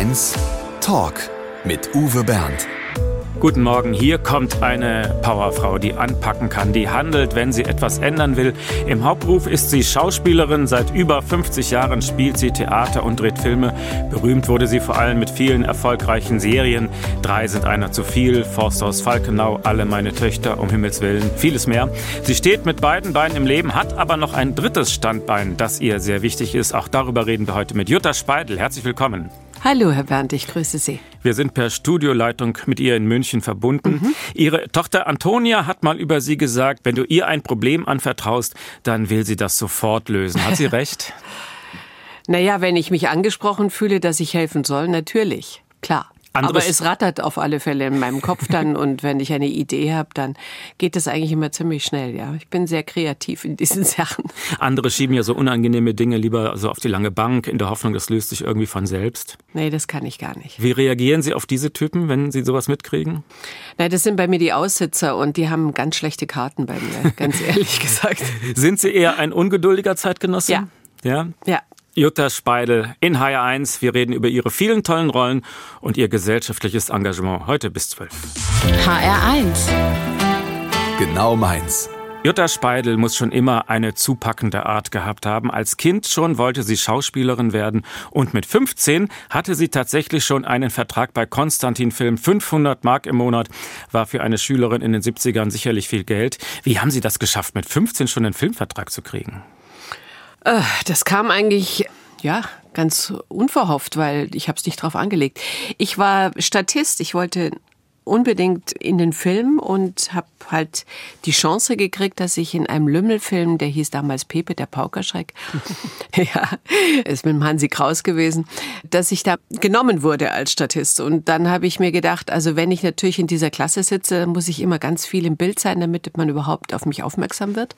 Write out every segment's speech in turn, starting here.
HR1 Talk mit Uwe Bernd. Guten Morgen, hier kommt eine Powerfrau, die anpacken kann, die handelt, wenn sie etwas ändern will. Im Hauptberuf ist sie Schauspielerin, seit über 50 Jahren spielt sie Theater und dreht Filme. Berühmt wurde sie vor allem mit vielen erfolgreichen Serien. Drei sind einer zu viel, Forsthaus Falkenau, alle meine Töchter, um Himmels Willen, vieles mehr. Sie steht mit beiden Beinen im Leben, hat aber noch ein drittes Standbein, das ihr sehr wichtig ist. Auch darüber reden wir heute mit Jutta Speidel. Herzlich willkommen. Hallo, Herr Bernd, ich grüße Sie. Wir sind per Studioleitung mit ihr in München verbunden. Mhm. Ihre Tochter Antonia hat mal über Sie gesagt, wenn du ihr ein Problem anvertraust, dann will sie das sofort lösen. Hat sie recht? naja, wenn ich mich angesprochen fühle, dass ich helfen soll, natürlich. Klar. Andere Aber es rattert auf alle Fälle in meinem Kopf dann und wenn ich eine Idee habe, dann geht das eigentlich immer ziemlich schnell, ja. Ich bin sehr kreativ in diesen Sachen. Andere schieben ja so unangenehme Dinge lieber so auf die lange Bank in der Hoffnung, das löst sich irgendwie von selbst. Nee, das kann ich gar nicht. Wie reagieren Sie auf diese Typen, wenn Sie sowas mitkriegen? Nein, das sind bei mir die Aussitzer und die haben ganz schlechte Karten bei mir, ganz ehrlich gesagt. Sind Sie eher ein ungeduldiger Zeitgenosse? Ja. Ja? Ja. Jutta Speidel in HR1. Wir reden über ihre vielen tollen Rollen und ihr gesellschaftliches Engagement heute bis 12. HR1. Genau meins. Jutta Speidel muss schon immer eine zupackende Art gehabt haben. Als Kind schon wollte sie Schauspielerin werden und mit 15 hatte sie tatsächlich schon einen Vertrag bei Konstantin Film. 500 Mark im Monat war für eine Schülerin in den 70ern sicherlich viel Geld. Wie haben Sie das geschafft, mit 15 schon einen Filmvertrag zu kriegen? Äh, das kam eigentlich ja, ganz unverhofft, weil ich habe es nicht drauf angelegt. Ich war Statist, ich wollte unbedingt in den Film und habe halt die Chance gekriegt, dass ich in einem Lümmelfilm, der hieß damals Pepe, der Paukerschreck, ja, ist mit dem Hansi Kraus gewesen, dass ich da genommen wurde als Statist. Und dann habe ich mir gedacht, also wenn ich natürlich in dieser Klasse sitze, muss ich immer ganz viel im Bild sein, damit man überhaupt auf mich aufmerksam wird.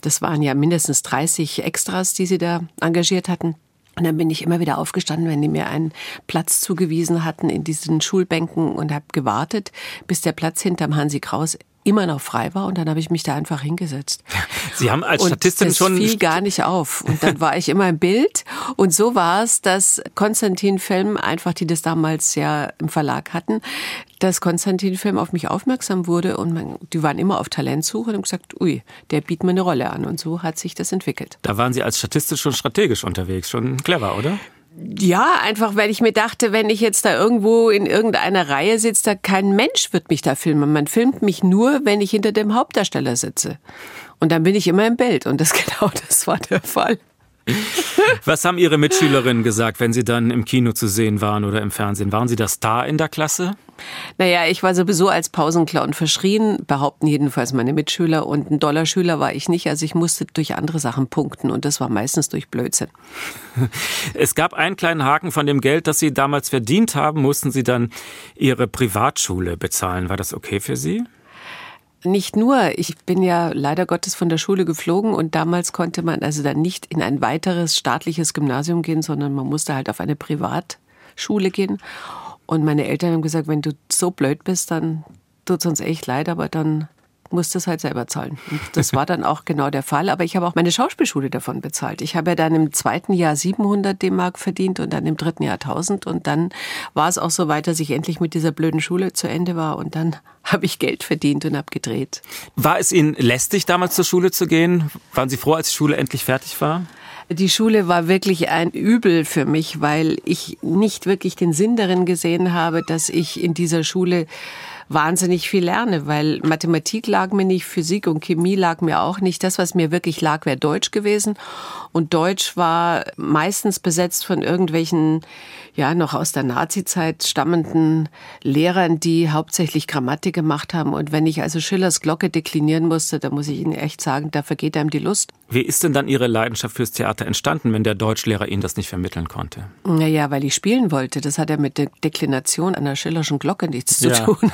Das waren ja mindestens 30 Extras, die sie da engagiert hatten. Und dann bin ich immer wieder aufgestanden, wenn die mir einen Platz zugewiesen hatten in diesen Schulbänken und habe gewartet, bis der Platz hinterm Hansi Kraus immer noch frei war und dann habe ich mich da einfach hingesetzt. Sie haben als Statistin und das schon fiel gar nicht auf und dann war ich immer im Bild und so war es, dass Konstantin Film einfach, die das damals ja im Verlag hatten, dass Konstantin Film auf mich aufmerksam wurde und man, die waren immer auf Talentsuche und haben gesagt, ui, der bietet mir eine Rolle an und so hat sich das entwickelt. Da waren Sie als Statistin schon strategisch unterwegs, schon clever, oder? Ja, einfach weil ich mir dachte, wenn ich jetzt da irgendwo in irgendeiner Reihe sitze, da kein Mensch wird mich da filmen. Man filmt mich nur, wenn ich hinter dem Hauptdarsteller sitze. Und dann bin ich immer im Bild. Und das genau das war der Fall. Was haben Ihre Mitschülerinnen gesagt, wenn Sie dann im Kino zu sehen waren oder im Fernsehen? Waren Sie der Star in der Klasse? Naja, ich war sowieso als Pausenclown verschrien, behaupten jedenfalls meine Mitschüler. Und ein Dollarschüler war ich nicht. Also ich musste durch andere Sachen punkten und das war meistens durch Blödsinn. Es gab einen kleinen Haken von dem Geld, das Sie damals verdient haben, mussten Sie dann Ihre Privatschule bezahlen. War das okay für Sie? Nicht nur, ich bin ja leider Gottes von der Schule geflogen und damals konnte man also dann nicht in ein weiteres staatliches Gymnasium gehen, sondern man musste halt auf eine Privatschule gehen. Und meine Eltern haben gesagt, wenn du so blöd bist, dann tut es uns echt leid, aber dann musste es halt selber zahlen. Und das war dann auch genau der Fall. Aber ich habe auch meine Schauspielschule davon bezahlt. Ich habe ja dann im zweiten Jahr 700 D-Mark verdient und dann im dritten Jahr 1000. Und dann war es auch so weit, dass ich endlich mit dieser blöden Schule zu Ende war. Und dann habe ich Geld verdient und habe gedreht. War es Ihnen lästig, damals zur Schule zu gehen? Waren Sie froh, als die Schule endlich fertig war? Die Schule war wirklich ein Übel für mich, weil ich nicht wirklich den Sinn darin gesehen habe, dass ich in dieser Schule wahnsinnig viel lerne, weil Mathematik lag mir nicht, Physik und Chemie lag mir auch nicht. Das, was mir wirklich lag, wäre Deutsch gewesen. Und Deutsch war meistens besetzt von irgendwelchen, ja, noch aus der Nazizeit stammenden Lehrern, die hauptsächlich Grammatik gemacht haben. Und wenn ich also Schillers Glocke deklinieren musste, da muss ich Ihnen echt sagen, da vergeht einem die Lust. Wie ist denn dann Ihre Leidenschaft fürs Theater entstanden, wenn der Deutschlehrer Ihnen das nicht vermitteln konnte? Naja, weil ich spielen wollte. Das hat ja mit der Deklination einer Schillerschen Glocke nichts zu ja. tun.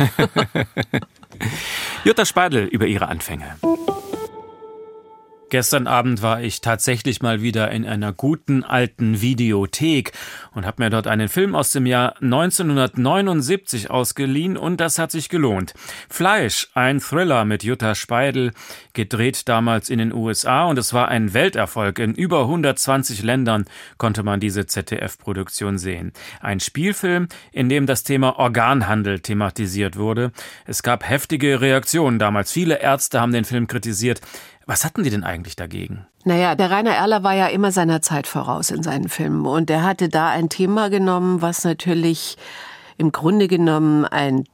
Jutta Speidel über ihre Anfänge. Gestern Abend war ich tatsächlich mal wieder in einer guten alten Videothek und habe mir dort einen Film aus dem Jahr 1979 ausgeliehen und das hat sich gelohnt. Fleisch, ein Thriller mit Jutta Speidel, gedreht damals in den USA und es war ein Welterfolg. In über 120 Ländern konnte man diese ZDF-Produktion sehen. Ein Spielfilm, in dem das Thema Organhandel thematisiert wurde. Es gab heftige Reaktionen damals. Viele Ärzte haben den Film kritisiert. Was hatten die denn eigentlich dagegen? Naja, der Rainer Erler war ja immer seiner Zeit voraus in seinen Filmen und er hatte da ein Thema genommen, was natürlich im Grunde genommen ein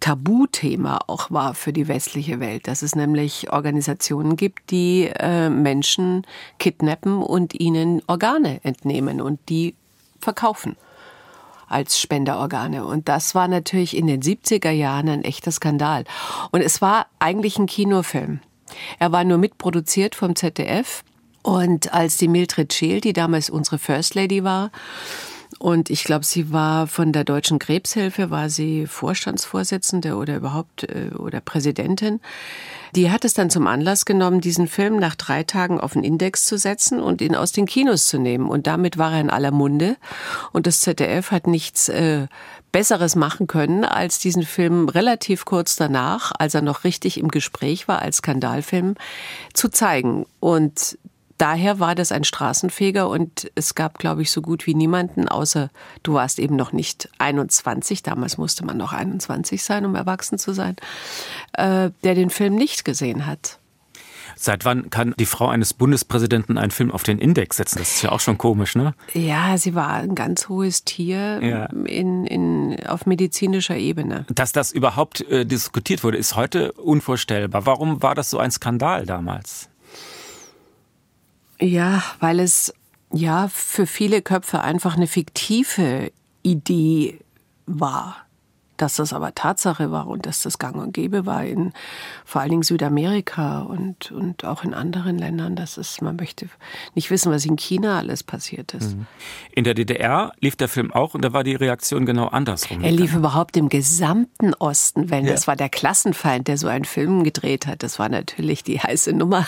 Tabuthema auch war für die westliche Welt, dass es nämlich Organisationen gibt, die äh, Menschen kidnappen und ihnen Organe entnehmen und die verkaufen als Spenderorgane. Und das war natürlich in den 70er Jahren ein echter Skandal. Und es war eigentlich ein Kinofilm. Er war nur mitproduziert vom ZDF. Und als die Mildred Scheel, die damals unsere First Lady war, und ich glaube, sie war von der Deutschen Krebshilfe, war sie Vorstandsvorsitzende oder überhaupt äh, oder Präsidentin. Die hat es dann zum Anlass genommen, diesen Film nach drei Tagen auf den Index zu setzen und ihn aus den Kinos zu nehmen. Und damit war er in aller Munde. Und das ZDF hat nichts äh, Besseres machen können, als diesen Film relativ kurz danach, als er noch richtig im Gespräch war, als Skandalfilm, zu zeigen. Und daher war das ein Straßenfeger und es gab, glaube ich, so gut wie niemanden, außer du warst eben noch nicht 21, damals musste man noch 21 sein, um erwachsen zu sein, äh, der den Film nicht gesehen hat. Seit wann kann die Frau eines Bundespräsidenten einen Film auf den Index setzen? Das ist ja auch schon komisch, ne? Ja, sie war ein ganz hohes Tier ja. in, in, auf medizinischer Ebene. Dass das überhaupt äh, diskutiert wurde, ist heute unvorstellbar. Warum war das so ein Skandal damals? Ja, weil es ja für viele Köpfe einfach eine fiktive Idee war. Dass das aber Tatsache war und dass das gang und gäbe war in vor allen Dingen Südamerika und, und auch in anderen Ländern. Das ist, man möchte nicht wissen, was in China alles passiert ist. Mhm. In der DDR lief der Film auch und da war die Reaktion genau andersrum. Er lief überhaupt im gesamten Osten, wenn ja. das war der Klassenfeind, der so einen Film gedreht hat. Das war natürlich die heiße Nummer.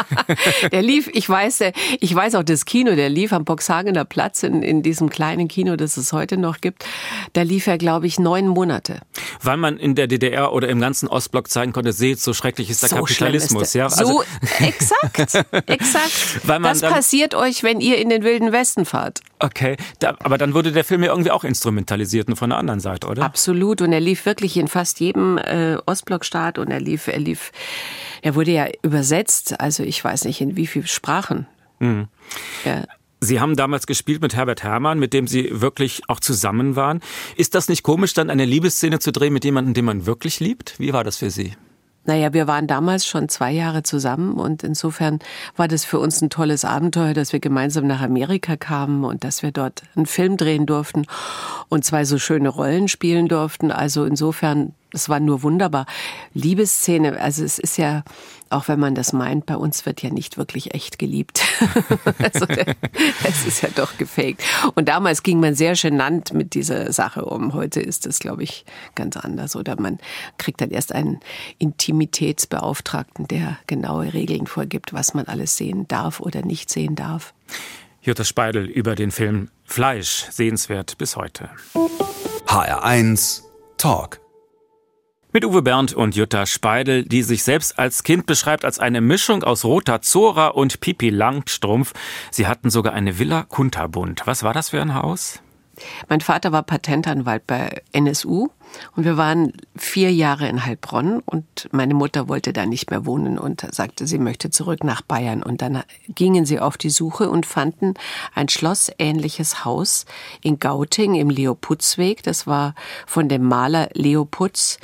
der lief, ich weiß, ich weiß auch das Kino, der lief am Boxhagener Platz in, in diesem kleinen Kino, das es heute noch gibt. Da lief er, glaube ich, neun Monate. Weil man in der DDR oder im ganzen Ostblock zeigen konnte, seht, so schrecklich ist der so Kapitalismus. Ist der. Ja? Also so, exakt, exakt. Das passiert euch, wenn ihr in den Wilden Westen fahrt. Okay, da, aber dann wurde der Film ja irgendwie auch instrumentalisiert, nur von der anderen Seite, oder? Absolut, und er lief wirklich in fast jedem äh, Ostblockstaat und er lief, er lief, er wurde ja übersetzt, also ich weiß nicht in wie vielen Sprachen. Mhm. Ja. Sie haben damals gespielt mit Herbert Herrmann, mit dem Sie wirklich auch zusammen waren. Ist das nicht komisch, dann eine Liebesszene zu drehen mit jemandem, den man wirklich liebt? Wie war das für Sie? Naja, wir waren damals schon zwei Jahre zusammen und insofern war das für uns ein tolles Abenteuer, dass wir gemeinsam nach Amerika kamen und dass wir dort einen Film drehen durften und zwei so schöne Rollen spielen durften. Also insofern es war nur wunderbar. Liebesszene, also es ist ja, auch wenn man das meint, bei uns wird ja nicht wirklich echt geliebt. also es ist ja doch gefaked. Und damals ging man sehr genannt mit dieser Sache um. Heute ist das, glaube ich, ganz anders. Oder man kriegt dann erst einen Intimitätsbeauftragten, der genaue Regeln vorgibt, was man alles sehen darf oder nicht sehen darf. Jutta Speidel über den Film Fleisch, sehenswert bis heute. HR1 Talk mit Uwe Bernd und Jutta Speidel, die sich selbst als Kind beschreibt als eine Mischung aus Roter Zora und Pipi Langstrumpf. Sie hatten sogar eine Villa Kunterbund. Was war das für ein Haus? Mein Vater war Patentanwalt bei NSU und wir waren vier Jahre in Heilbronn und meine Mutter wollte da nicht mehr wohnen und sagte, sie möchte zurück nach Bayern. Und dann gingen sie auf die Suche und fanden ein schlossähnliches Haus in Gauting im Leoputzweg. Das war von dem Maler Leoputz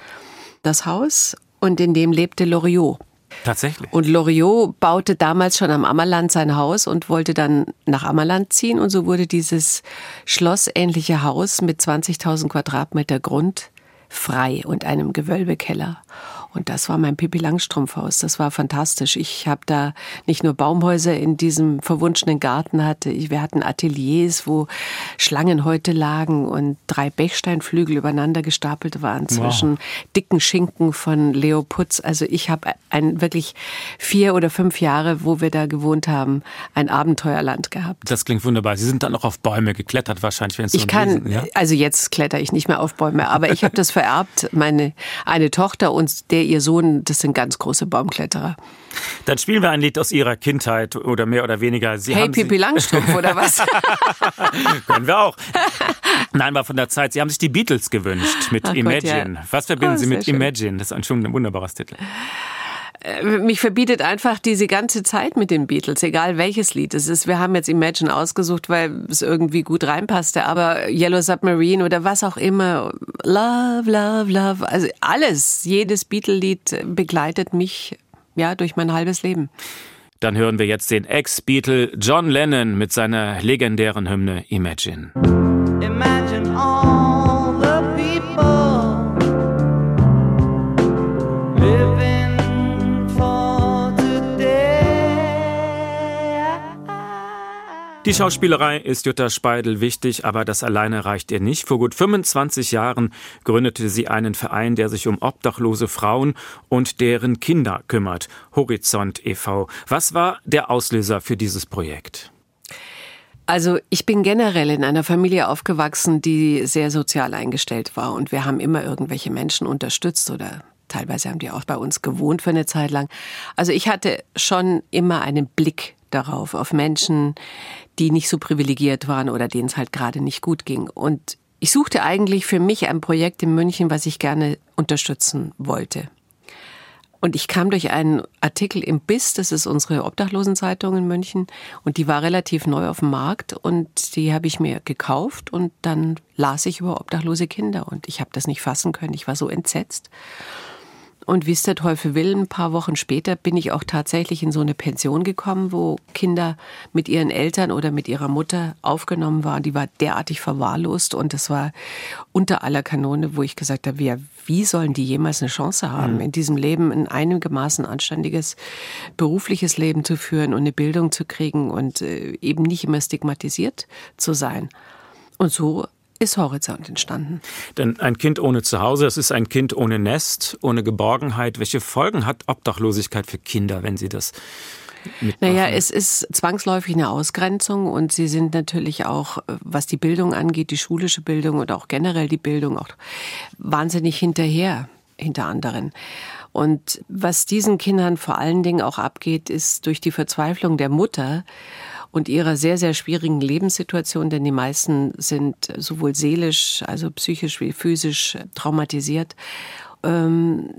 das Haus und in dem lebte Loriot. Tatsächlich. Und Loriot baute damals schon am Ammerland sein Haus und wollte dann nach Ammerland ziehen. Und so wurde dieses schlossähnliche Haus mit 20.000 Quadratmeter Grund frei und einem Gewölbekeller. Und das war mein Pippi Langstrumpfhaus. Das war fantastisch. Ich habe da nicht nur Baumhäuser in diesem verwunschenen Garten hatte. Wir hatten Ateliers, wo Schlangenhäute lagen und drei Bechsteinflügel übereinander gestapelt waren zwischen wow. dicken Schinken von Leo Putz. Also ich habe ein wirklich vier oder fünf Jahre, wo wir da gewohnt haben, ein Abenteuerland gehabt. Das klingt wunderbar. Sie sind dann auch auf Bäume geklettert wahrscheinlich, wenn es so Ich kann, Riesen, ja? also jetzt kletter ich nicht mehr auf Bäume, aber ich habe das vererbt. Meine eine Tochter und der ihr Sohn, das sind ganz große Baumkletterer. Dann spielen wir ein Lied aus Ihrer Kindheit oder mehr oder weniger. Sie hey, Pippi Langstrumpf oder was? Können wir auch. Nein, war von der Zeit. Sie haben sich die Beatles gewünscht mit Ach Imagine. Gott, ja. Was verbinden oh, Sie mit Imagine? Das ist schon ein wunderbares Titel. Äh, mich verbietet einfach diese ganze Zeit mit den Beatles, egal welches Lied es ist. Wir haben jetzt Imagine ausgesucht, weil es irgendwie gut reinpasste, aber Yellow Submarine oder was auch immer, Love, Love, Love, also alles, jedes Beatle-Lied begleitet mich ja durch mein halbes Leben. Dann hören wir jetzt den Ex-Beatle John Lennon mit seiner legendären Hymne Imagine. Imagine Die Schauspielerei ist Jutta Speidel wichtig, aber das alleine reicht ihr nicht. Vor gut 25 Jahren gründete sie einen Verein, der sich um obdachlose Frauen und deren Kinder kümmert. Horizont e.V. Was war der Auslöser für dieses Projekt? Also ich bin generell in einer Familie aufgewachsen, die sehr sozial eingestellt war und wir haben immer irgendwelche Menschen unterstützt oder teilweise haben die auch bei uns gewohnt für eine Zeit lang. Also ich hatte schon immer einen Blick darauf, auf Menschen, die nicht so privilegiert waren oder denen es halt gerade nicht gut ging. Und ich suchte eigentlich für mich ein Projekt in München, was ich gerne unterstützen wollte. Und ich kam durch einen Artikel im BIS, das ist unsere Obdachlosenzeitung in München, und die war relativ neu auf dem Markt und die habe ich mir gekauft und dann las ich über obdachlose Kinder und ich habe das nicht fassen können. Ich war so entsetzt. Und wie es der Teufel will, ein paar Wochen später bin ich auch tatsächlich in so eine Pension gekommen, wo Kinder mit ihren Eltern oder mit ihrer Mutter aufgenommen waren. Die war derartig verwahrlost und das war unter aller Kanone, wo ich gesagt habe, ja, wie sollen die jemals eine Chance haben, mhm. in diesem Leben ein einigermaßen anständiges berufliches Leben zu führen und eine Bildung zu kriegen und äh, eben nicht immer stigmatisiert zu sein. Und so ist Horizont entstanden. Denn ein Kind ohne Zuhause, das ist ein Kind ohne Nest, ohne Geborgenheit. Welche Folgen hat Obdachlosigkeit für Kinder, wenn sie das Mitmachen. Naja, es ist zwangsläufig eine Ausgrenzung und sie sind natürlich auch, was die Bildung angeht, die schulische Bildung und auch generell die Bildung, auch wahnsinnig hinterher, hinter anderen. Und was diesen Kindern vor allen Dingen auch abgeht, ist durch die Verzweiflung der Mutter und ihrer sehr, sehr schwierigen Lebenssituation, denn die meisten sind sowohl seelisch, also psychisch wie physisch traumatisiert, ähm,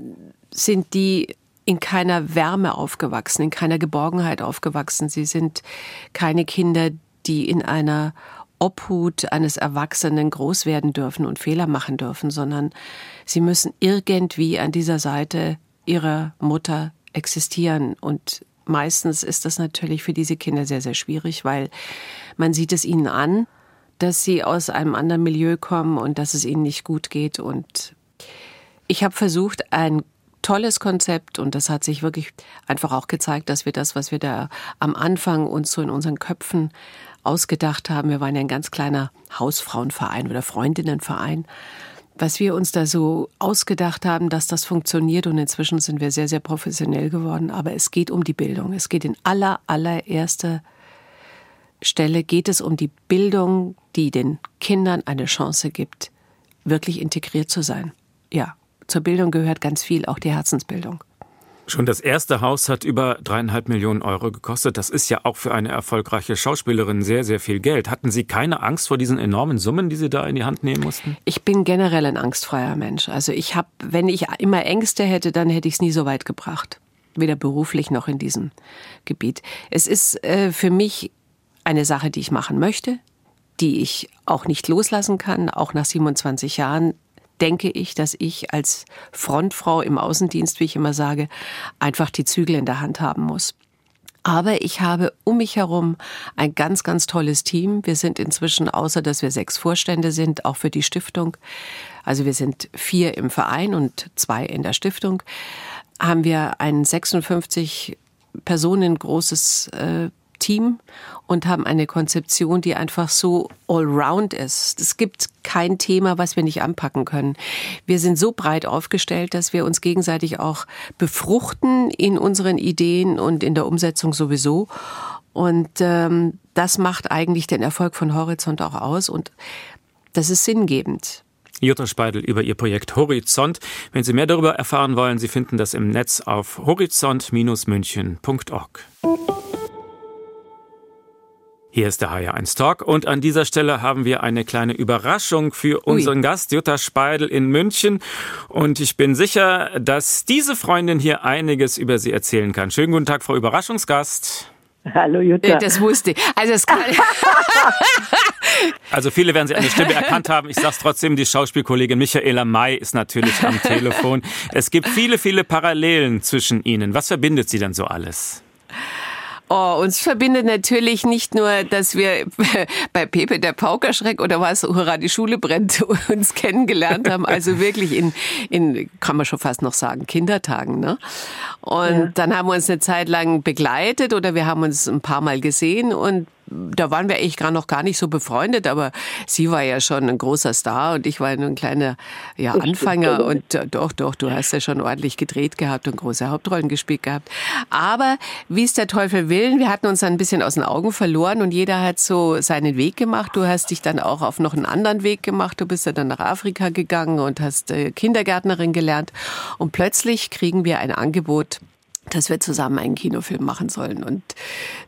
sind die in keiner Wärme aufgewachsen, in keiner Geborgenheit aufgewachsen. Sie sind keine Kinder, die in einer Obhut eines Erwachsenen groß werden dürfen und Fehler machen dürfen, sondern sie müssen irgendwie an dieser Seite ihrer Mutter existieren und meistens ist das natürlich für diese Kinder sehr, sehr schwierig, weil man sieht es ihnen an, dass sie aus einem anderen Milieu kommen und dass es ihnen nicht gut geht. Und ich habe versucht, ein tolles Konzept und das hat sich wirklich einfach auch gezeigt, dass wir das, was wir da am Anfang uns so in unseren Köpfen ausgedacht haben, wir waren ja ein ganz kleiner Hausfrauenverein oder Freundinnenverein, was wir uns da so ausgedacht haben, dass das funktioniert und inzwischen sind wir sehr, sehr professionell geworden. Aber es geht um die Bildung. Es geht in aller, allererster Stelle geht es um die Bildung, die den Kindern eine Chance gibt, wirklich integriert zu sein. Ja, zur Bildung gehört ganz viel, auch die Herzensbildung. Schon das erste Haus hat über dreieinhalb Millionen Euro gekostet. Das ist ja auch für eine erfolgreiche Schauspielerin sehr, sehr viel Geld. Hatten Sie keine Angst vor diesen enormen Summen, die Sie da in die Hand nehmen mussten? Ich bin generell ein angstfreier Mensch. Also ich habe, wenn ich immer Ängste hätte, dann hätte ich es nie so weit gebracht. Weder beruflich noch in diesem Gebiet. Es ist äh, für mich eine Sache, die ich machen möchte, die ich auch nicht loslassen kann, auch nach 27 Jahren denke ich, dass ich als Frontfrau im Außendienst, wie ich immer sage, einfach die Zügel in der Hand haben muss. Aber ich habe um mich herum ein ganz, ganz tolles Team. Wir sind inzwischen, außer dass wir sechs Vorstände sind, auch für die Stiftung. Also wir sind vier im Verein und zwei in der Stiftung. Haben wir ein 56 Personen großes äh, Team und haben eine Konzeption, die einfach so allround ist. Es gibt kein Thema, was wir nicht anpacken können. Wir sind so breit aufgestellt, dass wir uns gegenseitig auch befruchten in unseren Ideen und in der Umsetzung sowieso. Und ähm, das macht eigentlich den Erfolg von Horizont auch aus und das ist sinngebend. Jutta Speidel über ihr Projekt Horizont. Wenn Sie mehr darüber erfahren wollen, Sie finden das im Netz auf horizont-münchen.org. Hier ist der HR1 Talk und an dieser Stelle haben wir eine kleine Überraschung für unseren Ui. Gast Jutta Speidel in München und ich bin sicher, dass diese Freundin hier einiges über sie erzählen kann. Schönen guten Tag, Frau Überraschungsgast. Hallo Jutta. Das wusste ich. Also, es kann also viele werden Sie eine Stimme erkannt haben. Ich sage es trotzdem, die Schauspielkollegin Michaela May ist natürlich am Telefon. Es gibt viele, viele Parallelen zwischen Ihnen. Was verbindet Sie denn so alles? Oh, uns verbindet natürlich nicht nur, dass wir bei Pepe der Paukerschreck oder was, Hurra, die Schule brennt, uns kennengelernt haben. Also wirklich in, in kann man schon fast noch sagen, Kindertagen. Ne? Und ja. dann haben wir uns eine Zeit lang begleitet oder wir haben uns ein paar Mal gesehen und da waren wir eigentlich gerade noch gar nicht so befreundet, aber sie war ja schon ein großer Star und ich war nur ein kleiner ja, Anfänger und äh, doch, doch, du hast ja schon ordentlich gedreht gehabt und große Hauptrollen gespielt gehabt. Aber wie es der Teufel will, wir hatten uns ein bisschen aus den Augen verloren und jeder hat so seinen Weg gemacht. Du hast dich dann auch auf noch einen anderen Weg gemacht. Du bist ja dann nach Afrika gegangen und hast äh, Kindergärtnerin gelernt und plötzlich kriegen wir ein Angebot dass wir zusammen einen Kinofilm machen sollen. Und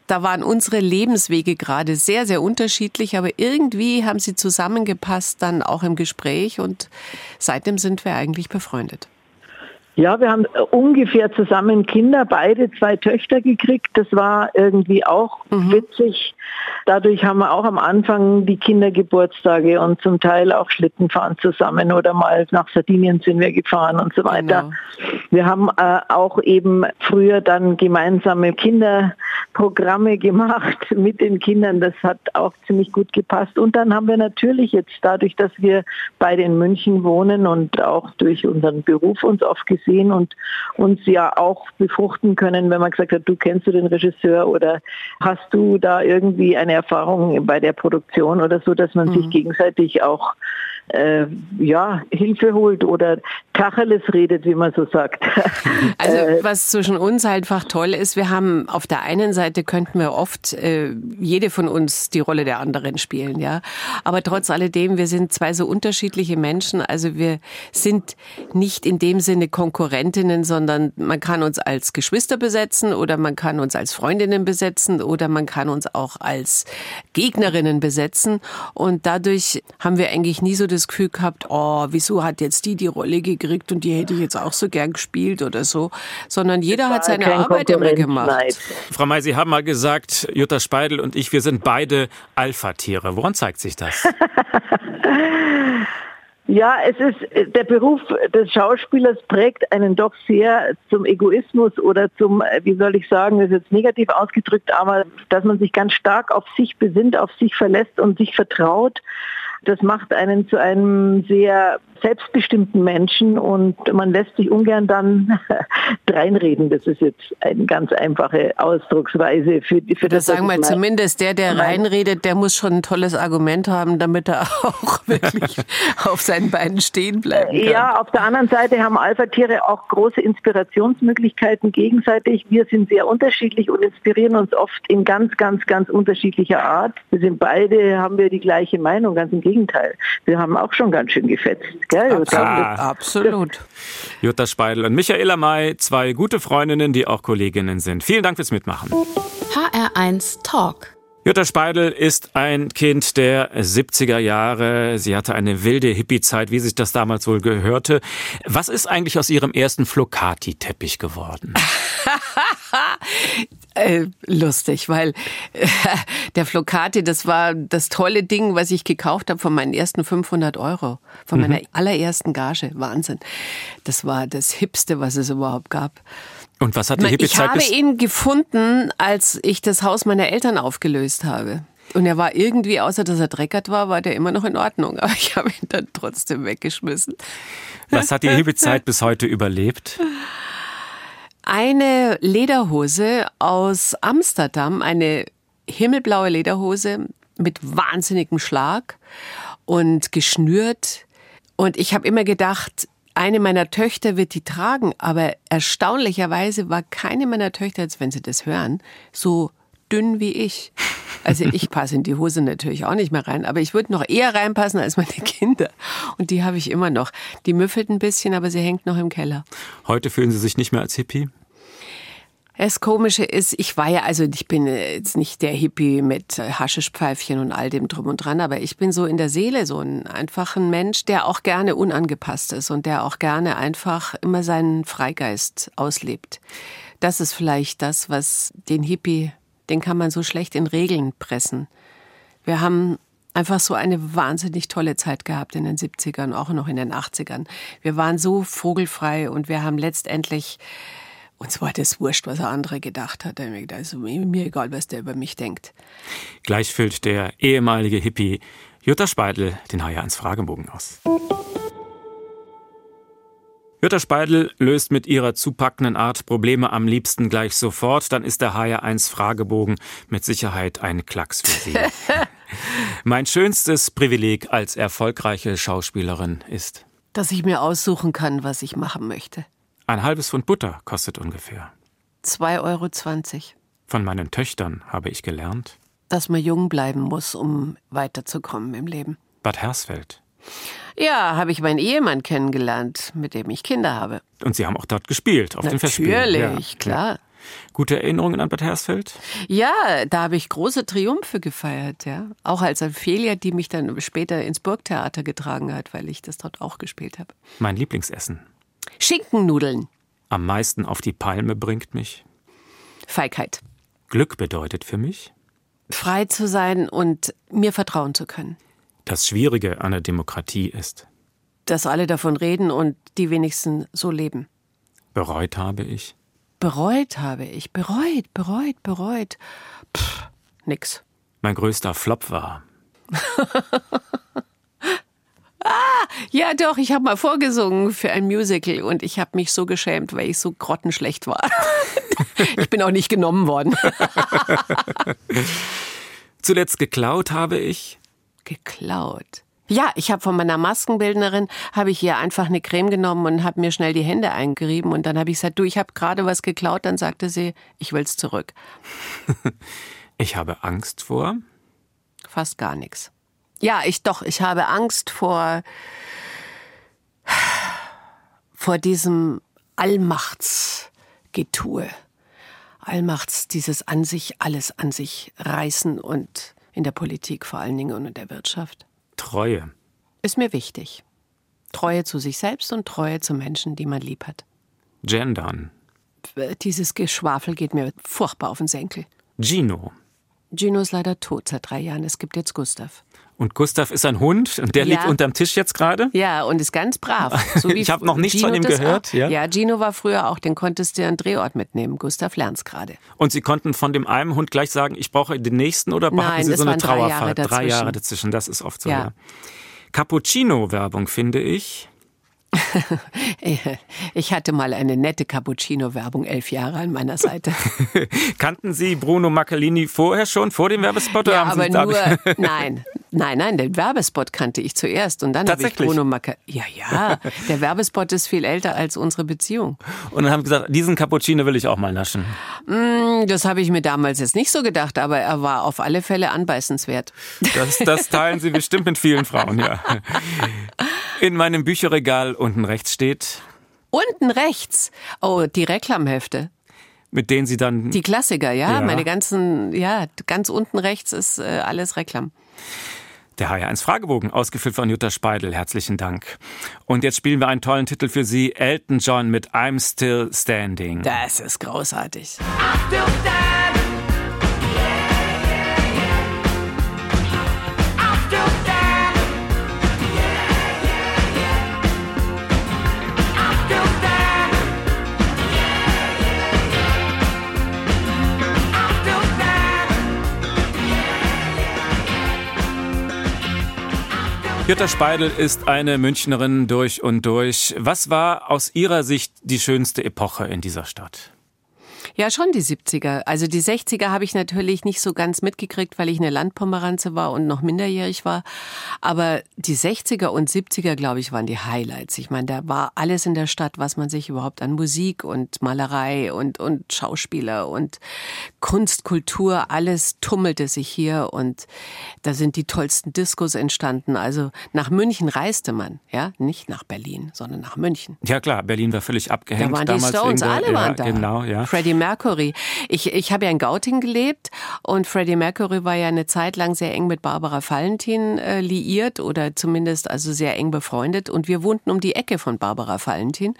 da waren unsere Lebenswege gerade sehr, sehr unterschiedlich, aber irgendwie haben sie zusammengepasst dann auch im Gespräch und seitdem sind wir eigentlich befreundet. Ja, wir haben ungefähr zusammen Kinder, beide zwei Töchter gekriegt. Das war irgendwie auch mhm. witzig. Dadurch haben wir auch am Anfang die Kindergeburtstage und zum Teil auch Schlittenfahren zusammen oder mal nach Sardinien sind wir gefahren und so weiter. Genau. Wir haben äh, auch eben früher dann gemeinsame Kinderprogramme gemacht mit den Kindern. Das hat auch ziemlich gut gepasst. Und dann haben wir natürlich jetzt dadurch, dass wir beide in München wohnen und auch durch unseren Beruf uns oft gesehen sehen und uns ja auch befruchten können, wenn man gesagt hat, du kennst du den Regisseur oder hast du da irgendwie eine Erfahrung bei der Produktion oder so, dass man mhm. sich gegenseitig auch äh, ja, Hilfe holt oder Tacheles redet, wie man so sagt. Also äh, was zwischen uns einfach toll ist, wir haben auf der einen Seite könnten wir oft äh, jede von uns die Rolle der anderen spielen, ja. Aber trotz alledem, wir sind zwei so unterschiedliche Menschen. Also wir sind nicht in dem Sinne Konkurrentinnen, sondern man kann uns als Geschwister besetzen oder man kann uns als Freundinnen besetzen oder man kann uns auch als Gegnerinnen besetzen. Und dadurch haben wir eigentlich nie so das das Gefühl gehabt, oh, wieso hat jetzt die die Rolle gekriegt und die hätte ich jetzt auch so gern gespielt oder so, sondern jeder hat seine Arbeit immer gemacht. Frau May, Sie haben mal gesagt, Jutta Speidel und ich, wir sind beide Alpha-Tiere. Woran zeigt sich das? Ja, es ist, der Beruf des Schauspielers prägt einen doch sehr zum Egoismus oder zum, wie soll ich sagen, das ist jetzt negativ ausgedrückt, aber dass man sich ganz stark auf sich besinnt, auf sich verlässt und sich vertraut das macht einen zu einem sehr selbstbestimmten Menschen und man lässt sich ungern dann reinreden. Das ist jetzt eine ganz einfache Ausdrucksweise für, für das. sagen wir zumindest der, der reinredet, der muss schon ein tolles Argument haben, damit er auch wirklich auf seinen Beinen stehen bleiben kann. Ja, auf der anderen Seite haben Alpha-Tiere auch große Inspirationsmöglichkeiten gegenseitig. Wir sind sehr unterschiedlich und inspirieren uns oft in ganz, ganz, ganz unterschiedlicher Art. Wir sind beide, haben wir die gleiche Meinung, ganz im Gegenteil. Wir haben auch schon ganz schön gefetzt. Gell? Absolut. Ah, absolut. Jutta Speidel und Michaela May, zwei gute Freundinnen, die auch Kolleginnen sind. Vielen Dank fürs Mitmachen. HR1 Talk. Jutta Speidel ist ein Kind der 70er Jahre. Sie hatte eine wilde Hippie-Zeit, wie sich das damals wohl gehörte. Was ist eigentlich aus ihrem ersten Flocati-Teppich geworden? Äh, lustig, weil der Flocati, das war das tolle Ding, was ich gekauft habe von meinen ersten 500 Euro, von meiner mhm. allerersten Gage. Wahnsinn. Das war das Hipste, was es überhaupt gab. Und was hat die Ich Hippie-Zeit habe ihn gefunden, als ich das Haus meiner Eltern aufgelöst habe. Und er war irgendwie, außer dass er dreckert war, war der immer noch in Ordnung. Aber ich habe ihn dann trotzdem weggeschmissen. Was hat die Hippie-Zeit bis heute überlebt? Eine Lederhose aus Amsterdam, eine himmelblaue Lederhose mit wahnsinnigem Schlag und geschnürt. Und ich habe immer gedacht, eine meiner Töchter wird die tragen, aber erstaunlicherweise war keine meiner Töchter, jetzt wenn sie das hören, so dünn wie ich. Also ich passe in die Hose natürlich auch nicht mehr rein, aber ich würde noch eher reinpassen als meine Kinder. Und die habe ich immer noch. Die müffelt ein bisschen, aber sie hängt noch im Keller. Heute fühlen Sie sich nicht mehr als Hippie? Das Komische ist, ich war ja, also ich bin jetzt nicht der Hippie mit Haschischpfeifchen und all dem drum und dran, aber ich bin so in der Seele so ein einfacher Mensch, der auch gerne unangepasst ist und der auch gerne einfach immer seinen Freigeist auslebt. Das ist vielleicht das, was den Hippie, den kann man so schlecht in Regeln pressen. Wir haben einfach so eine wahnsinnig tolle Zeit gehabt in den 70ern, auch noch in den 80ern. Wir waren so vogelfrei und wir haben letztendlich uns war das wurscht, was er andere gedacht hat. Also mir egal, was der über mich denkt. Gleich füllt der ehemalige Hippie Jutta Speidel den HR1 Fragebogen aus. Jutta Speidel löst mit ihrer zupackenden Art Probleme am liebsten gleich sofort. Dann ist der HR1 Fragebogen mit Sicherheit ein Klacks für Sie. mein schönstes Privileg als erfolgreiche Schauspielerin ist, dass ich mir aussuchen kann, was ich machen möchte. Ein halbes Pfund Butter kostet ungefähr. 2,20 Euro. Von meinen Töchtern habe ich gelernt, dass man jung bleiben muss, um weiterzukommen im Leben. Bad Hersfeld. Ja, habe ich meinen Ehemann kennengelernt, mit dem ich Kinder habe. Und Sie haben auch dort gespielt, auf den Festspielen. Natürlich, ja. klar. Gute Erinnerungen an Bad Hersfeld? Ja, da habe ich große Triumphe gefeiert, ja. Auch als Ophelia, die mich dann später ins Burgtheater getragen hat, weil ich das dort auch gespielt habe. Mein Lieblingsessen. Schinkennudeln. Am meisten auf die Palme bringt mich. Feigheit. Glück bedeutet für mich. Frei zu sein und mir vertrauen zu können. Das Schwierige an der Demokratie ist. Dass alle davon reden und die wenigsten so leben. Bereut habe ich. Bereut habe ich. Bereut, bereut, bereut. Pff, nix. Mein größter Flop war. Ah, ja doch, ich habe mal vorgesungen für ein Musical und ich habe mich so geschämt, weil ich so grottenschlecht war. ich bin auch nicht genommen worden. Zuletzt geklaut habe ich. Geklaut. Ja, ich habe von meiner Maskenbildnerin habe ich ihr einfach eine Creme genommen und habe mir schnell die Hände eingerieben und dann habe ich gesagt, du, ich habe gerade was geklaut, dann sagte sie, ich will's zurück. ich habe Angst vor fast gar nichts. Ja, ich doch, ich habe Angst vor, vor diesem Allmachtsgetue. Allmachts, dieses an sich, alles an sich reißen und in der Politik vor allen Dingen und in der Wirtschaft. Treue. Ist mir wichtig. Treue zu sich selbst und Treue zu Menschen, die man lieb hat. Gendern. Dieses Geschwafel geht mir furchtbar auf den Senkel. Gino. Gino ist leider tot seit drei Jahren. Es gibt jetzt Gustav. Und Gustav ist ein Hund und der ja. liegt unterm Tisch jetzt gerade? Ja, und ist ganz brav. So ich habe noch nichts Gino von ihm gehört. Ja? ja, Gino war früher auch, den konntest du an Drehort mitnehmen. Gustav lernt's gerade. Und Sie konnten von dem einen Hund gleich sagen, ich brauche den nächsten oder brauchen Nein, Sie so eine Trauerfahrt? Drei Jahre, drei Jahre dazwischen, das ist oft so. Ja. ja. Cappuccino-Werbung finde ich. Ich hatte mal eine nette Cappuccino-Werbung, elf Jahre an meiner Seite. Kannten Sie Bruno Maccalini vorher schon, vor dem Werbespot? Ja, aber nur, nein, nein, nein, den Werbespot kannte ich zuerst und dann habe ich Bruno Maccalini. Ja, ja, der Werbespot ist viel älter als unsere Beziehung. Und dann haben Sie gesagt, diesen Cappuccino will ich auch mal naschen. Mm, das habe ich mir damals jetzt nicht so gedacht, aber er war auf alle Fälle anbeißenswert. Das, das teilen Sie bestimmt mit vielen Frauen, ja. In meinem Bücherregal unten rechts steht. Unten rechts? Oh, die Reklamhefte. Mit denen Sie dann. Die Klassiker, ja. ja. Meine ganzen, ja, ganz unten rechts ist äh, alles Reklam. Der HR1 Fragebogen, ausgefüllt von Jutta Speidel. Herzlichen Dank. Und jetzt spielen wir einen tollen Titel für Sie. Elton John mit I'm Still Standing. Das ist großartig. I'm still standing. Jutta Speidel ist eine Münchnerin durch und durch. Was war aus Ihrer Sicht die schönste Epoche in dieser Stadt? Ja, schon die 70er. Also die 60er habe ich natürlich nicht so ganz mitgekriegt, weil ich eine Landpomeranze war und noch minderjährig war. Aber die 60er und 70er, glaube ich, waren die Highlights. Ich meine, da war alles in der Stadt, was man sich überhaupt an Musik und Malerei und, und Schauspieler und Kunst, Kultur, alles tummelte sich hier und da sind die tollsten Diskos entstanden. Also nach München reiste man, ja, nicht nach Berlin, sondern nach München. Ja klar, Berlin war völlig abgehängt. Da waren die damals Stones, alle waren ja, da. Genau, ja. Freddie Mercury. Ich, ich habe ja in Gauting gelebt und Freddie Mercury war ja eine Zeit lang sehr eng mit Barbara Valentin äh, liiert oder zumindest also sehr eng befreundet und wir wohnten um die Ecke von Barbara Valentin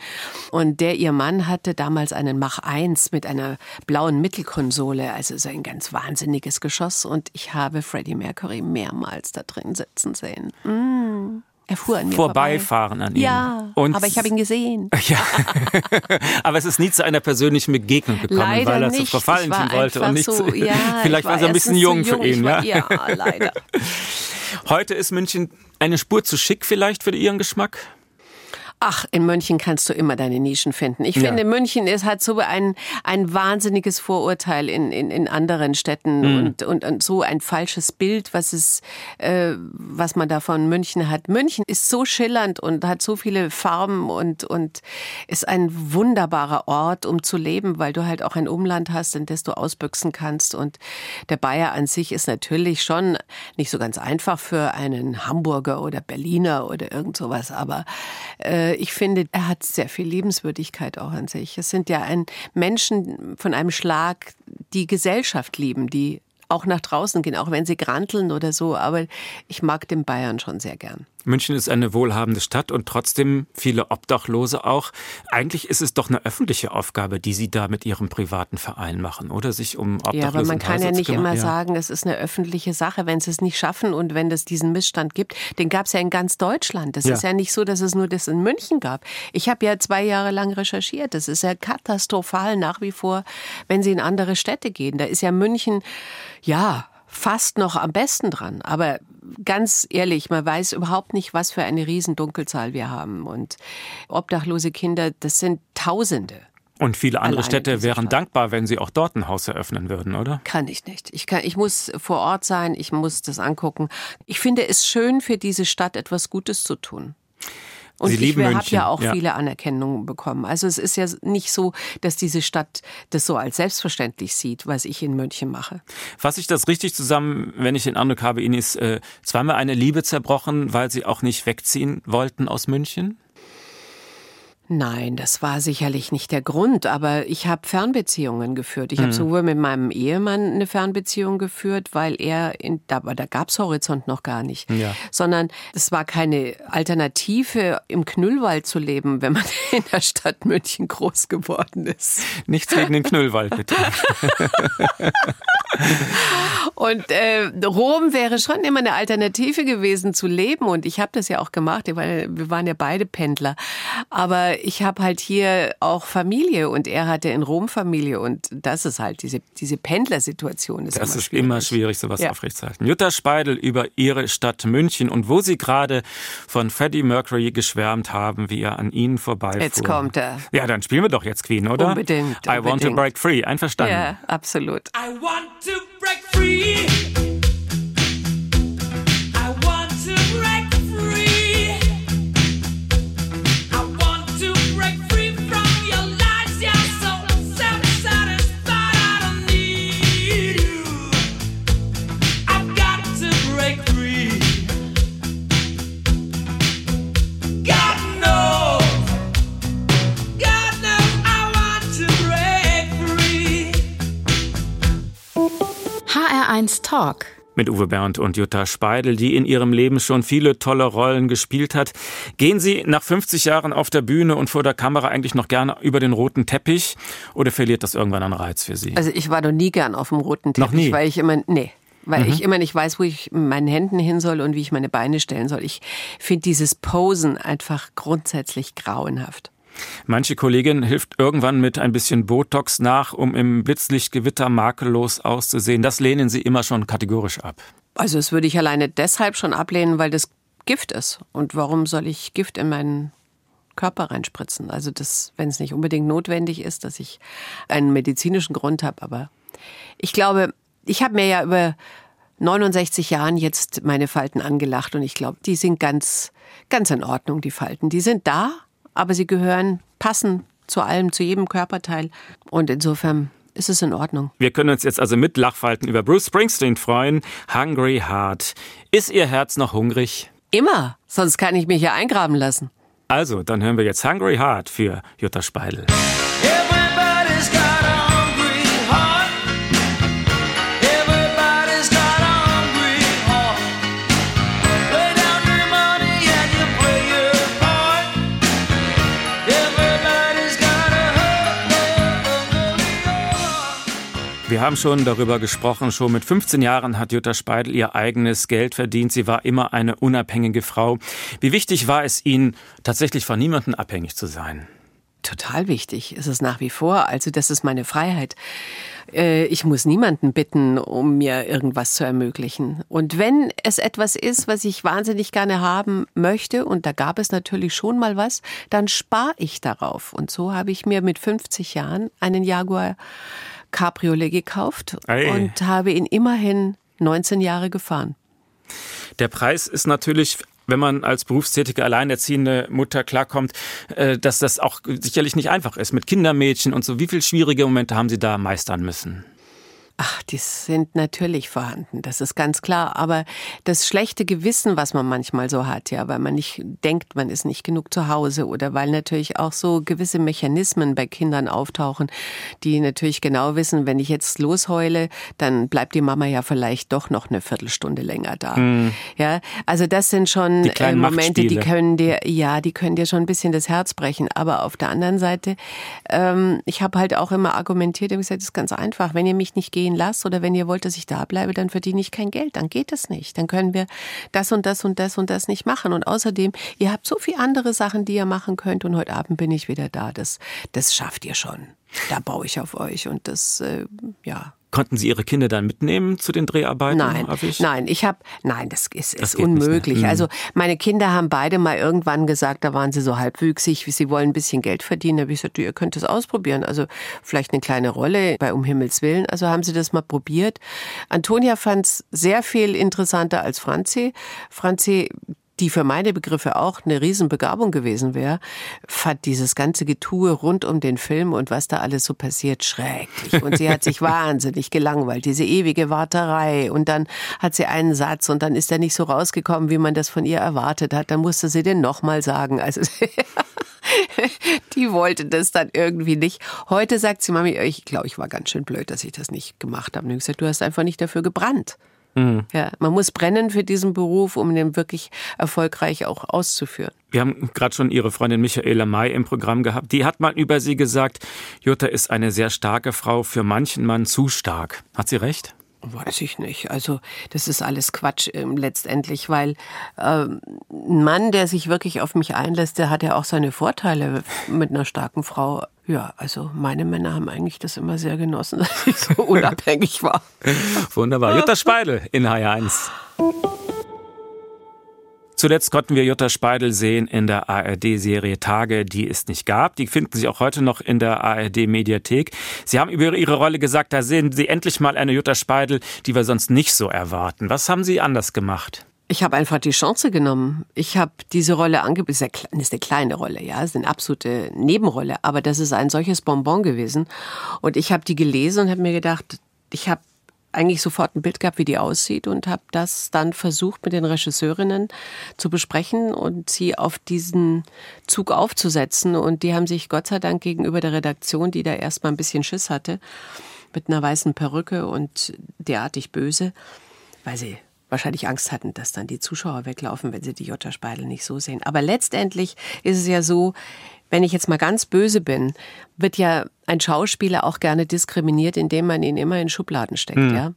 und der ihr Mann hatte damals einen Mach 1 mit einer blauen Mittelkonsole, also so ein ganz wahnsinniges Geschoss und ich habe Freddie Mercury mehrmals da drin sitzen sehen. Mm. Er fuhr an mir Vorbeifahren an ihm. Ja, Und aber ich habe ihn gesehen. Ja, aber es ist nie zu einer persönlichen Begegnung gekommen, Leider weil er nicht. zu Frau Valentin war wollte und nicht so, zu, ja, Vielleicht ich war er ein bisschen jung zu für ihn, Ich ja. war, ja, leider. Heute ist München eine Spur zu schick vielleicht für Ihren Geschmack? Ach, in München kannst du immer deine Nischen finden. Ich Ja. finde, München ist, hat so ein, ein wahnsinniges Vorurteil in, in, in anderen Städten Mhm. und, und, und so ein falsches Bild, was es, äh, was man da von München hat. München ist so schillernd und hat so viele Farben und, und ist ein wunderbarer Ort, um zu leben, weil du halt auch ein Umland hast, in das du ausbüchsen kannst. Und der Bayer an sich ist natürlich schon nicht so ganz einfach für einen Hamburger oder Berliner oder irgend sowas, aber äh, ich finde, er hat sehr viel Liebenswürdigkeit auch an sich. Es sind ja ein Menschen von einem Schlag, die Gesellschaft lieben, die auch nach draußen gehen, auch wenn sie granteln oder so. Aber ich mag den Bayern schon sehr gern. München ist eine wohlhabende Stadt und trotzdem viele Obdachlose auch. Eigentlich ist es doch eine öffentliche Aufgabe, die Sie da mit Ihrem privaten Verein machen, oder? Sich um Obdachlose Ja, aber man kann ja nicht immer Ja. sagen, es ist eine öffentliche Sache, wenn sie es nicht schaffen und wenn es diesen Missstand gibt. Den gab es ja in ganz Deutschland. Das Ja. ist ja nicht so, dass es nur das in München gab. Ich habe ja zwei Jahre lang recherchiert. Das ist ja katastrophal nach wie vor, wenn sie in andere Städte gehen. Da ist ja München, ja, fast noch am besten dran. Aber ganz ehrlich, man weiß überhaupt nicht, was für eine Riesendunkelzahl wir haben. Und obdachlose Kinder, das sind Tausende. Und viele andere Alleine Städte wären dankbar, wenn Sie auch dort ein Haus eröffnen würden, oder? Kann ich nicht. Ich, kann, ich muss vor Ort sein, ich muss das angucken. Ich finde es schön, für diese Stadt etwas Gutes zu tun. Und Sie ich lieben habe ja auch ja. viele Anerkennungen bekommen. Also es ist ja nicht so, dass diese Stadt das so als selbstverständlich sieht, was ich in München mache. Fasse ich das richtig zusammen, wenn ich den Eindruck habe, Ihnen ist äh, zweimal eine Liebe zerbrochen, weil Sie auch nicht wegziehen wollten aus München? Nein, das war sicherlich nicht der Grund, aber ich habe Fernbeziehungen geführt. Ich habe Mhm. sowohl mit meinem Ehemann eine Fernbeziehung geführt, weil er, in, da, da gab's Horizont noch gar nicht, Ja. sondern es war keine Alternative, im Knüllwald zu leben, wenn man in der Stadt München groß geworden ist. Nichts gegen den Knüllwald, bitte. Und äh, Rom wäre schon immer eine Alternative gewesen zu leben. Und ich habe das ja auch gemacht. Wir waren, wir waren ja beide Pendler. Aber ich habe halt hier auch Familie und er hatte in Rom Familie. Und das ist halt diese, diese Pendlersituation. Ist Das immer ist schwierig. immer schwierig, sowas Ja. aufrechtzuerhalten. Jutta Speidel über ihre Stadt München und wo Sie gerade von Freddie Mercury geschwärmt haben, wie er an Ihnen vorbeifuhr. Jetzt kommt er. Ja, dann spielen wir doch jetzt Queen, oder? Unbedingt, I want to unbedingt. break free. Einverstanden. Ja, absolut. I want to break free. HR1 Talk. Mit Uwe Bernd und Jutta Speidel, die in ihrem Leben schon viele tolle Rollen gespielt hat. Gehen Sie nach 50 Jahren auf der Bühne und vor der Kamera eigentlich noch gerne über den roten Teppich oder verliert das irgendwann an Reiz für Sie? Also ich war noch nie gern auf dem roten Teppich, Noch nie? Mhm. weil ich immer, nee. Weil ich immer nicht weiß, wo ich mit meinen Händen hin soll und wie ich meine Beine stellen soll. Ich finde dieses Posen einfach grundsätzlich grauenhaft. Manche Kollegin hilft irgendwann mit ein bisschen Botox nach, um im Blitzlichtgewitter makellos auszusehen. Das lehnen Sie immer schon kategorisch ab. Also das würde ich alleine deshalb schon ablehnen, weil das Gift ist. Und warum soll ich Gift in meinen Körper reinspritzen? Also das, wenn es nicht unbedingt notwendig ist, dass ich einen medizinischen Grund habe. Aber ich glaube, ich habe mir ja über 69 Jahren jetzt meine Falten angelacht und ich glaube, die sind ganz, ganz in Ordnung, die Falten. Die sind da, aber sie gehören, passen zu allem, zu jedem Körperteil. Und insofern ist es in Ordnung. Wir können uns jetzt also mit Lachfalten über Bruce Springsteen freuen. Hungry Heart. Ist Ihr Herz noch hungrig? Immer, sonst kann ich mich ja eingraben lassen. Also, dann hören wir jetzt Hungry Heart für Jutta Speidel. Everybody's Wir haben schon darüber gesprochen, schon mit 15 Jahren hat Jutta Speidel ihr eigenes Geld verdient. Sie war immer eine unabhängige Frau. Wie wichtig war es Ihnen, tatsächlich von niemandem abhängig zu sein? Total wichtig ist es nach wie vor. Also das ist meine Freiheit. Äh, Ich muss niemanden bitten, um mir irgendwas zu ermöglichen. Und wenn es etwas ist, was ich wahnsinnig gerne haben möchte, und da gab es natürlich schon mal was, dann spare ich darauf. Und so habe ich mir mit 50 Jahren einen Jaguar Cabriolet gekauft Ei. und habe ihn immerhin 19 Jahre gefahren. Der Preis ist natürlich, wenn man als berufstätige, alleinerziehende Mutter klarkommt, äh, dass das auch sicherlich nicht einfach ist mit Kindermädchen und so. Wie viele schwierige Momente haben Sie da meistern müssen? Ach, die sind natürlich vorhanden, das ist ganz klar. Aber das schlechte Gewissen, was man manchmal so hat, ja, weil man nicht denkt, man ist nicht genug zu Hause oder weil natürlich auch so gewisse Mechanismen bei Kindern auftauchen, die natürlich genau wissen, wenn ich jetzt losheule, dann bleibt die Mama ja vielleicht doch noch eine Viertelstunde länger da. Ja, also das sind schon Mhm. Die äh, Momente, die können dir, ja, die können dir schon ein bisschen das Herz brechen. Aber auf der anderen Seite, ähm, ich habe halt auch immer argumentiert und gesagt, das ist ganz einfach. Wenn ihr mich nicht gehen lasst oder wenn ihr wollt, dass ich da bleibe, dann verdiene ich kein Geld. Dann geht es nicht. Dann können wir das und das und das und das nicht machen. Und außerdem, ihr habt so viele andere Sachen, die ihr machen könnt. Und heute Abend bin ich wieder da. Das, das schafft ihr schon. Da baue ich auf euch. Und das, äh, ja, Konnten Sie Ihre Kinder dann mitnehmen zu den Dreharbeiten? Nein, ich? nein, ich habe, nein, das ist, ist nicht, ne? unmöglich. Mhm. Also meine Kinder haben beide mal irgendwann gesagt, da waren sie so halbwüchsig, sie wollen ein bisschen Geld verdienen. Da habe ich gesagt, ihr könnt es ausprobieren. Also vielleicht eine kleine Rolle bei Um Himmels Willen. Also haben sie das mal probiert. Antonia fand es sehr viel interessanter als Franzi. Franzi die für meine Begriffe auch eine Riesenbegabung gewesen wäre, fand dieses ganze Getue rund um den Film und was da alles so passiert schrecklich. Und sie hat sich wahnsinnig gelangweilt, diese ewige Warterei. Und dann hat sie einen Satz und dann ist er nicht so rausgekommen, wie man das von ihr erwartet hat. Dann musste sie den nochmal sagen. Also die wollte das dann irgendwie nicht. Heute sagt sie, Mami, ich glaube, ich war ganz schön blöd, dass ich das nicht gemacht habe. Und ich gesagt, du hast einfach nicht dafür gebrannt. Ja, man muss brennen für diesen Beruf, um den wirklich erfolgreich auch auszuführen. Wir haben gerade schon Ihre Freundin Michaela May im Programm gehabt. Die hat mal über Sie gesagt, Jutta ist eine sehr starke Frau, für manchen Mann zu stark. Hat sie recht? Weiß ich nicht. Also das ist alles Quatsch ähm, letztendlich, weil ähm, ein Mann, der sich wirklich auf mich einlässt, der hat ja auch seine Vorteile mit einer starken Frau. Ja, also meine Männer haben eigentlich das immer sehr genossen, dass ich so unabhängig war. Wunderbar. Jutta Speidel in HR1. Zuletzt konnten wir Jutta Speidel sehen in der ARD-Serie Tage, die es nicht gab. Die finden Sie auch heute noch in der ARD-Mediathek. Sie haben über Ihre Rolle gesagt, da sehen Sie endlich mal eine Jutta Speidel, die wir sonst nicht so erwarten. Was haben Sie anders gemacht? Ich habe einfach die Chance genommen. Ich habe diese Rolle angeboten. Kle- ist eine kleine Rolle, ja, ist eine absolute Nebenrolle, aber das ist ein solches Bonbon gewesen. Und ich habe die gelesen und habe mir gedacht, ich habe eigentlich sofort ein Bild gehabt, wie die aussieht und habe das dann versucht mit den Regisseurinnen zu besprechen und sie auf diesen Zug aufzusetzen. Und die haben sich Gott sei Dank gegenüber der Redaktion, die da erstmal ein bisschen Schiss hatte, mit einer weißen Perücke und derartig böse, weil sie wahrscheinlich Angst hatten, dass dann die Zuschauer weglaufen, wenn sie die Jutta Speidel nicht so sehen. Aber letztendlich ist es ja so, wenn ich jetzt mal ganz böse bin, wird ja ein Schauspieler auch gerne diskriminiert, indem man ihn immer in Schubladen steckt, ja.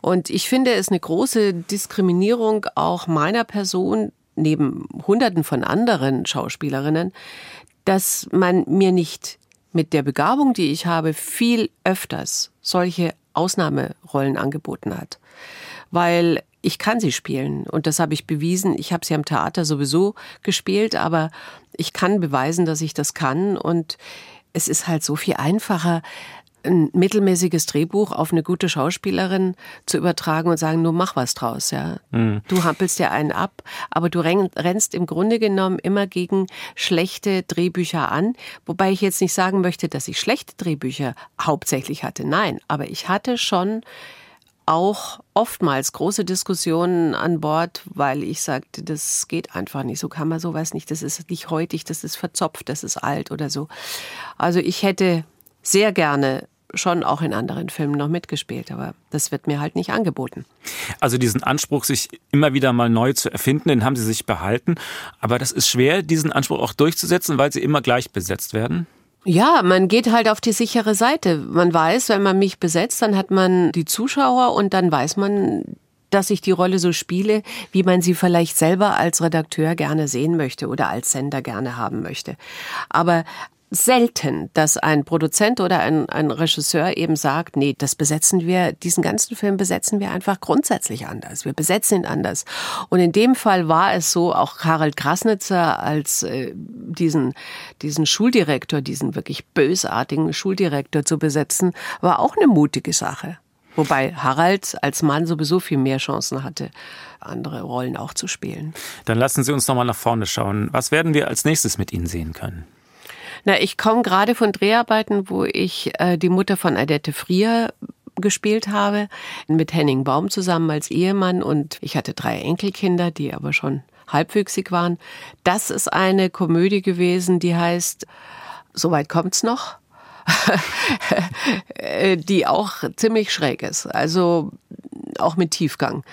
Und ich finde es eine große Diskriminierung auch meiner Person neben Hunderten von anderen Schauspielerinnen, dass man mir nicht mit der Begabung, die ich habe, viel öfters solche Ausnahmerollen angeboten hat. Weil ich kann sie spielen. Und das habe ich bewiesen. Ich habe sie am Theater sowieso gespielt, aber ich kann beweisen, dass ich das kann. Und es ist halt so viel einfacher, ein mittelmäßiges Drehbuch auf eine gute Schauspielerin zu übertragen und sagen, nur mach was draus, ja. Du hampelst ja einen ab, aber du renn- rennst im Grunde genommen immer gegen schlechte Drehbücher an, wobei ich jetzt nicht sagen möchte, dass ich schlechte Drehbücher hauptsächlich hatte. Nein, aber ich hatte schon auch oftmals große Diskussionen an Bord, weil ich sagte, das geht einfach nicht. So kann man sowas nicht. Das ist nicht heutig, das ist verzopft, das ist alt oder so. Also ich hätte sehr gerne schon auch in anderen Filmen noch mitgespielt, aber das wird mir halt nicht angeboten. Also diesen Anspruch, sich immer wieder mal neu zu erfinden, den haben Sie sich behalten. Aber das ist schwer, diesen Anspruch auch durchzusetzen, weil Sie immer gleich besetzt werden. Ja, man geht halt auf die sichere Seite. Man weiß, wenn man mich besetzt, dann hat man die Zuschauer und dann weiß man, dass ich die Rolle so spiele, wie man sie vielleicht selber als Redakteur gerne sehen möchte oder als Sender gerne haben möchte. Aber selten, dass ein Produzent oder ein, ein Regisseur eben sagt, nee, das besetzen wir, diesen ganzen Film besetzen wir einfach grundsätzlich anders. Wir besetzen ihn anders. Und in dem Fall war es so, auch Harald Krasnitzer als äh, diesen, diesen Schuldirektor, diesen wirklich bösartigen Schuldirektor zu besetzen, war auch eine mutige Sache. Wobei Harald als Mann sowieso viel mehr Chancen hatte, andere Rollen auch zu spielen. Dann lassen Sie uns noch mal nach vorne schauen. Was werden wir als nächstes mit Ihnen sehen können? Na, ich komme gerade von Dreharbeiten, wo ich äh, die Mutter von Adette Frier gespielt habe, mit Henning Baum zusammen als Ehemann und ich hatte drei Enkelkinder, die aber schon halbwüchsig waren. Das ist eine Komödie gewesen, die heißt Soweit kommt's noch. Äh, die auch ziemlich schräg ist, also auch mit Tiefgang.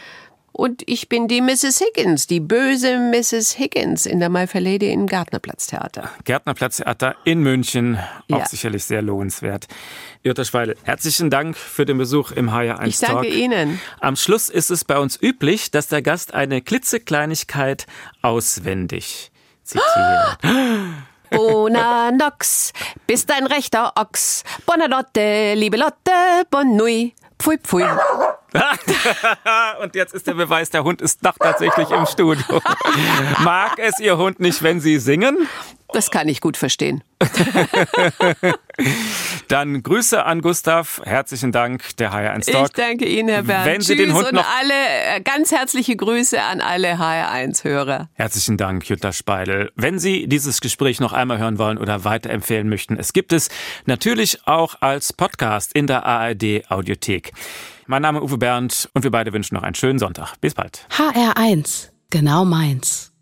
Und ich bin die Mrs. Higgins, die böse Mrs. Higgins in der My Fair Lady im Gärtnerplatztheater. Gärtnerplatztheater in München, auch Ja. sicherlich sehr lohnenswert. Jutta Schweidel, herzlichen Dank für den Besuch im HR1 Ich danke Talk. Ihnen. Am Schluss ist es bei uns üblich, dass der Gast eine klitzekleinigkeit auswendig zitiert. Bona Nox, bist ein rechter Ochs. Bonanotte, liebe Lotte, bon nui. Pfui, pfui. Und jetzt ist der Beweis, der Hund ist doch tatsächlich im Studio. Mag es Ihr Hund nicht, wenn Sie singen? Das kann ich gut verstehen. Dann Grüße an Gustav. Herzlichen Dank, der HR1 Talk. Ich danke Ihnen, Herr Bernd. Wenn Sie Tschüss den Hund und noch- alle, äh, ganz herzliche Grüße an alle HR1-Hörer. Herzlichen Dank, Jutta Speidel. Wenn Sie dieses Gespräch noch einmal hören wollen oder weiterempfehlen möchten, es gibt es natürlich auch als Podcast in der ARD Audiothek. Mein Name ist Uwe Bernd und wir beide wünschen noch einen schönen Sonntag. Bis bald. HR1. Genau meins.